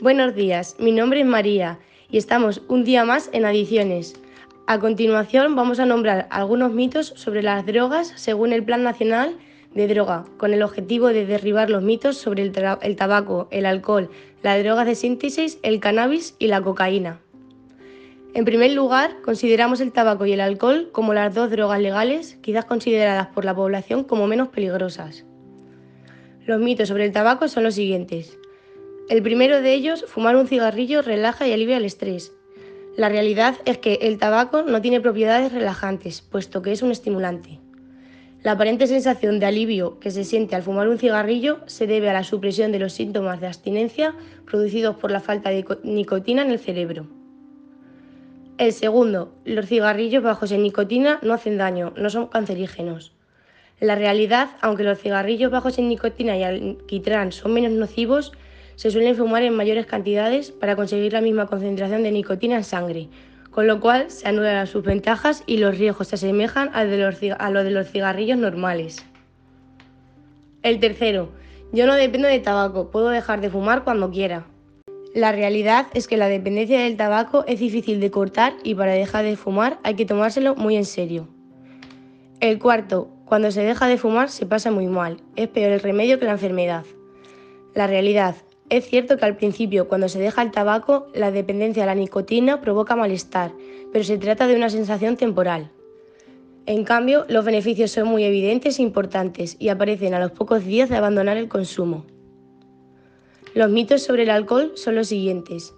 Buenos días, mi nombre es María y estamos un día más en Adiciones. A continuación vamos a nombrar algunos mitos sobre las drogas según el Plan Nacional de Droga, con el objetivo de derribar los mitos sobre el, el tabaco, el alcohol, las drogas de síntesis, el cannabis y la cocaína. En primer lugar, consideramos el tabaco y el alcohol como las dos drogas legales, quizás consideradas por la población como menos peligrosas. Los mitos sobre el tabaco son los siguientes. El primero de ellos, fumar un cigarrillo relaja y alivia el estrés. La realidad es que el tabaco no tiene propiedades relajantes, puesto que es un estimulante. La aparente sensación de alivio que se siente al fumar un cigarrillo se debe a la supresión de los síntomas de abstinencia producidos por la falta de nicotina en el cerebro. El segundo, los cigarrillos bajos en nicotina no hacen daño, no son cancerígenos. La realidad, aunque los cigarrillos bajos en nicotina y alquitrán son menos nocivos, se suelen fumar en mayores cantidades para conseguir la misma concentración de nicotina en sangre, con lo cual se anulan sus ventajas y los riesgos se asemejan a los de los cigarrillos normales. El tercero, yo no dependo de tabaco, puedo dejar de fumar cuando quiera. La realidad es que la dependencia del tabaco es difícil de cortar y para dejar de fumar hay que tomárselo muy en serio. El cuarto, cuando se deja de fumar se pasa muy mal, es peor el remedio que la enfermedad. La realidad es cierto que al principio, cuando se deja el tabaco, la dependencia a la nicotina provoca malestar, pero se trata de una sensación temporal. En cambio, los beneficios son muy evidentes e importantes y aparecen a los pocos días de abandonar el consumo. Los mitos sobre el alcohol son los siguientes.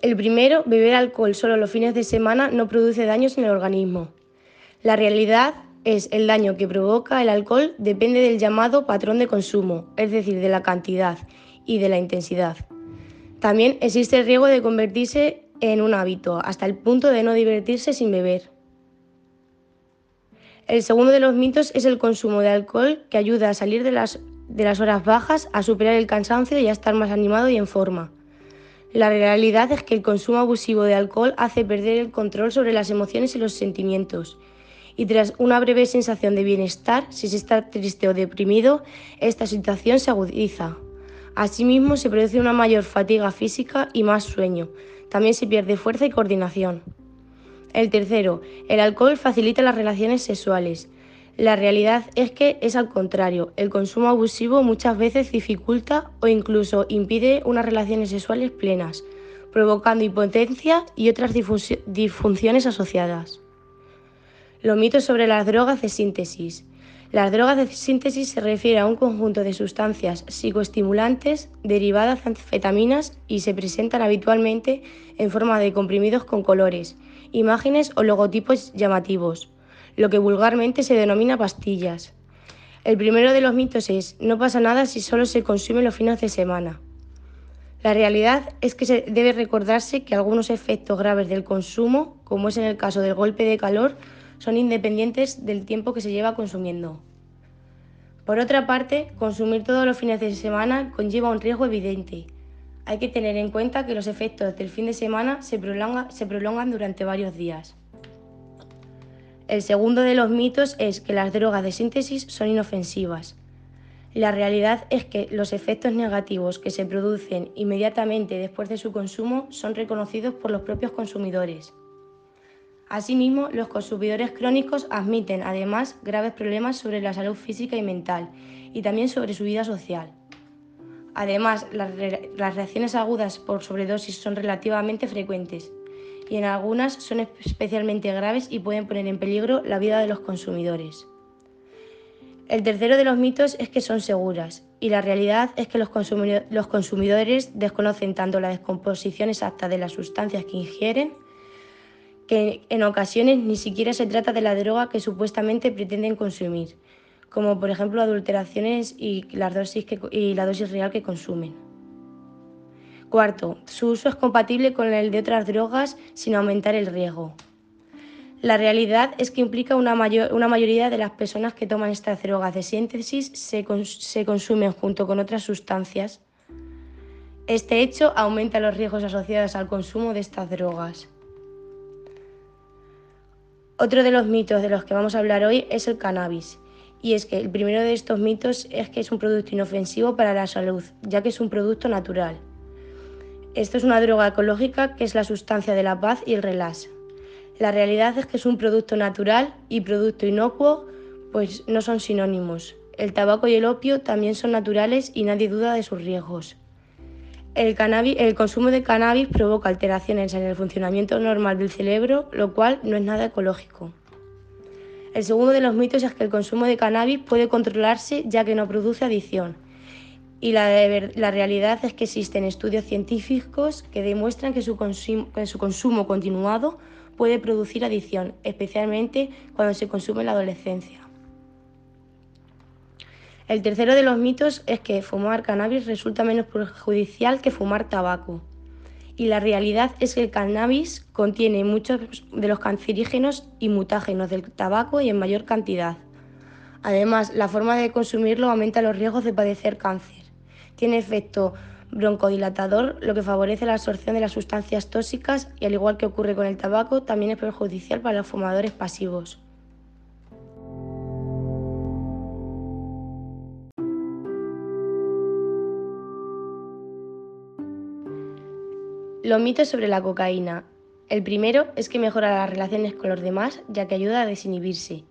El primero, beber alcohol solo los fines de semana no produce daños en el organismo. La realidad es el daño que provoca el alcohol depende del llamado patrón de consumo, es decir, de la cantidad, y de la intensidad. También existe el riesgo de convertirse en un hábito, hasta el punto de no divertirse sin beber. El segundo de los mitos es el consumo de alcohol que ayuda a salir de las, de las horas bajas, a superar el cansancio y a estar más animado y en forma. La realidad es que el consumo abusivo de alcohol hace perder el control sobre las emociones y los sentimientos. Y tras una breve sensación de bienestar, si se está triste o deprimido, esta situación se agudiza. Asimismo, se produce una mayor fatiga física y más sueño. También se pierde fuerza y coordinación. El tercero, el alcohol facilita las relaciones sexuales. La realidad es que es al contrario, el consumo abusivo muchas veces dificulta o incluso impide unas relaciones sexuales plenas, provocando impotencia y otras disfunciones asociadas. Los mitos sobre las drogas de síntesis. Las drogas de síntesis se refiere a un conjunto de sustancias psicoestimulantes derivadas de anfetaminas y se presentan habitualmente en forma de comprimidos con colores, imágenes o logotipos llamativos, lo que vulgarmente se denomina pastillas. El primero de los mitos es, no pasa nada si solo se consume los fines de semana. La realidad es que se debe recordarse que algunos efectos graves del consumo, como es en el caso del golpe de calor, son independientes del tiempo que se lleva consumiendo. Por otra parte, consumir todos los fines de semana conlleva un riesgo evidente. Hay que tener en cuenta que los efectos del fin de semana se, prolongan durante varios días. El segundo de los mitos es que las drogas de síntesis son inofensivas. La realidad es que los efectos negativos que se producen inmediatamente después de su consumo son reconocidos por los propios consumidores. Asimismo, los consumidores crónicos admiten además graves problemas sobre la salud física y mental y también sobre su vida social. Además, las, reacciones agudas por sobredosis son relativamente frecuentes y en algunas son especialmente graves y pueden poner en peligro la vida de los consumidores. El tercero de los mitos es que son seguras y la realidad es que los, consumidores desconocen tanto la descomposición exacta de las sustancias que ingieren que en ocasiones ni siquiera se trata de la droga que supuestamente pretenden consumir, como por ejemplo adulteraciones y, las dosis y la dosis real que consumen. Cuarto, su uso es compatible con el de otras drogas sin aumentar el riesgo. La realidad es que implica una, una mayoría de las personas que toman estas drogas de síntesis se, se consumen junto con otras sustancias. Este hecho aumenta los riesgos asociados al consumo de estas drogas. Otro de los mitos de los que vamos a hablar hoy es el cannabis. Y es que el primero de estos mitos es que es un producto inofensivo para la salud, ya que es un producto natural. Esto es una droga ecológica que es la sustancia de la paz y el relax. La realidad es que es un producto natural y producto inocuo, pues no son sinónimos. El tabaco y el opio también son naturales y nadie duda de sus riesgos. El, consumo de cannabis provoca alteraciones en el funcionamiento normal del cerebro, lo cual no es nada ecológico. El segundo de los mitos es que el consumo de cannabis puede controlarse ya que no produce adicción. Y la, la realidad es que existen estudios científicos que demuestran que su, que su consumo continuado puede producir adicción, especialmente cuando se consume en la adolescencia. El tercero de los mitos es que fumar cannabis resulta menos perjudicial que fumar tabaco. Y la realidad es que el cannabis contiene muchos de los cancerígenos y mutágenos del tabaco y en mayor cantidad. Además, la forma de consumirlo aumenta los riesgos de padecer cáncer. Tiene efecto broncodilatador, lo que favorece la absorción de las sustancias tóxicas y al igual que ocurre con el tabaco, también es perjudicial para los fumadores pasivos. Los mitos sobre la cocaína. El primero es que mejora las relaciones con los demás ya que ayuda a desinhibirse.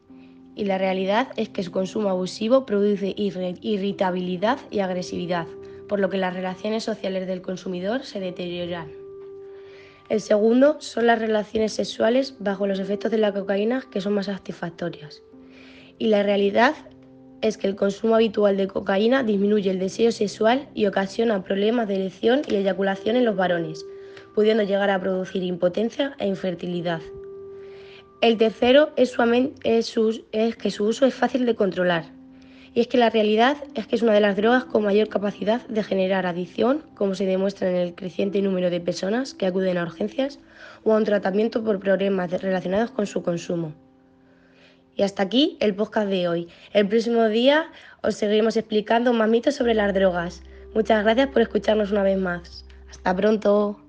Y la realidad es que su consumo abusivo produce irritabilidad y agresividad, por lo que las relaciones sociales del consumidor se deterioran. El segundo son las relaciones sexuales bajo los efectos de la cocaína que son más satisfactorias. Y la realidad es que el consumo habitual de cocaína disminuye el deseo sexual y ocasiona problemas de erección y eyaculación en los varones, pudiendo llegar a producir impotencia e infertilidad. El tercero es, es que su uso es fácil de controlar, y es que la realidad es que es una de las drogas con mayor capacidad de generar adicción, como se demuestra en el creciente número de personas que acuden a urgencias o a un tratamiento por problemas relacionados con su consumo. Y hasta aquí el podcast de hoy. El próximo día os seguiremos explicando más mitos sobre las drogas. Muchas gracias por escucharnos una vez más. Hasta pronto.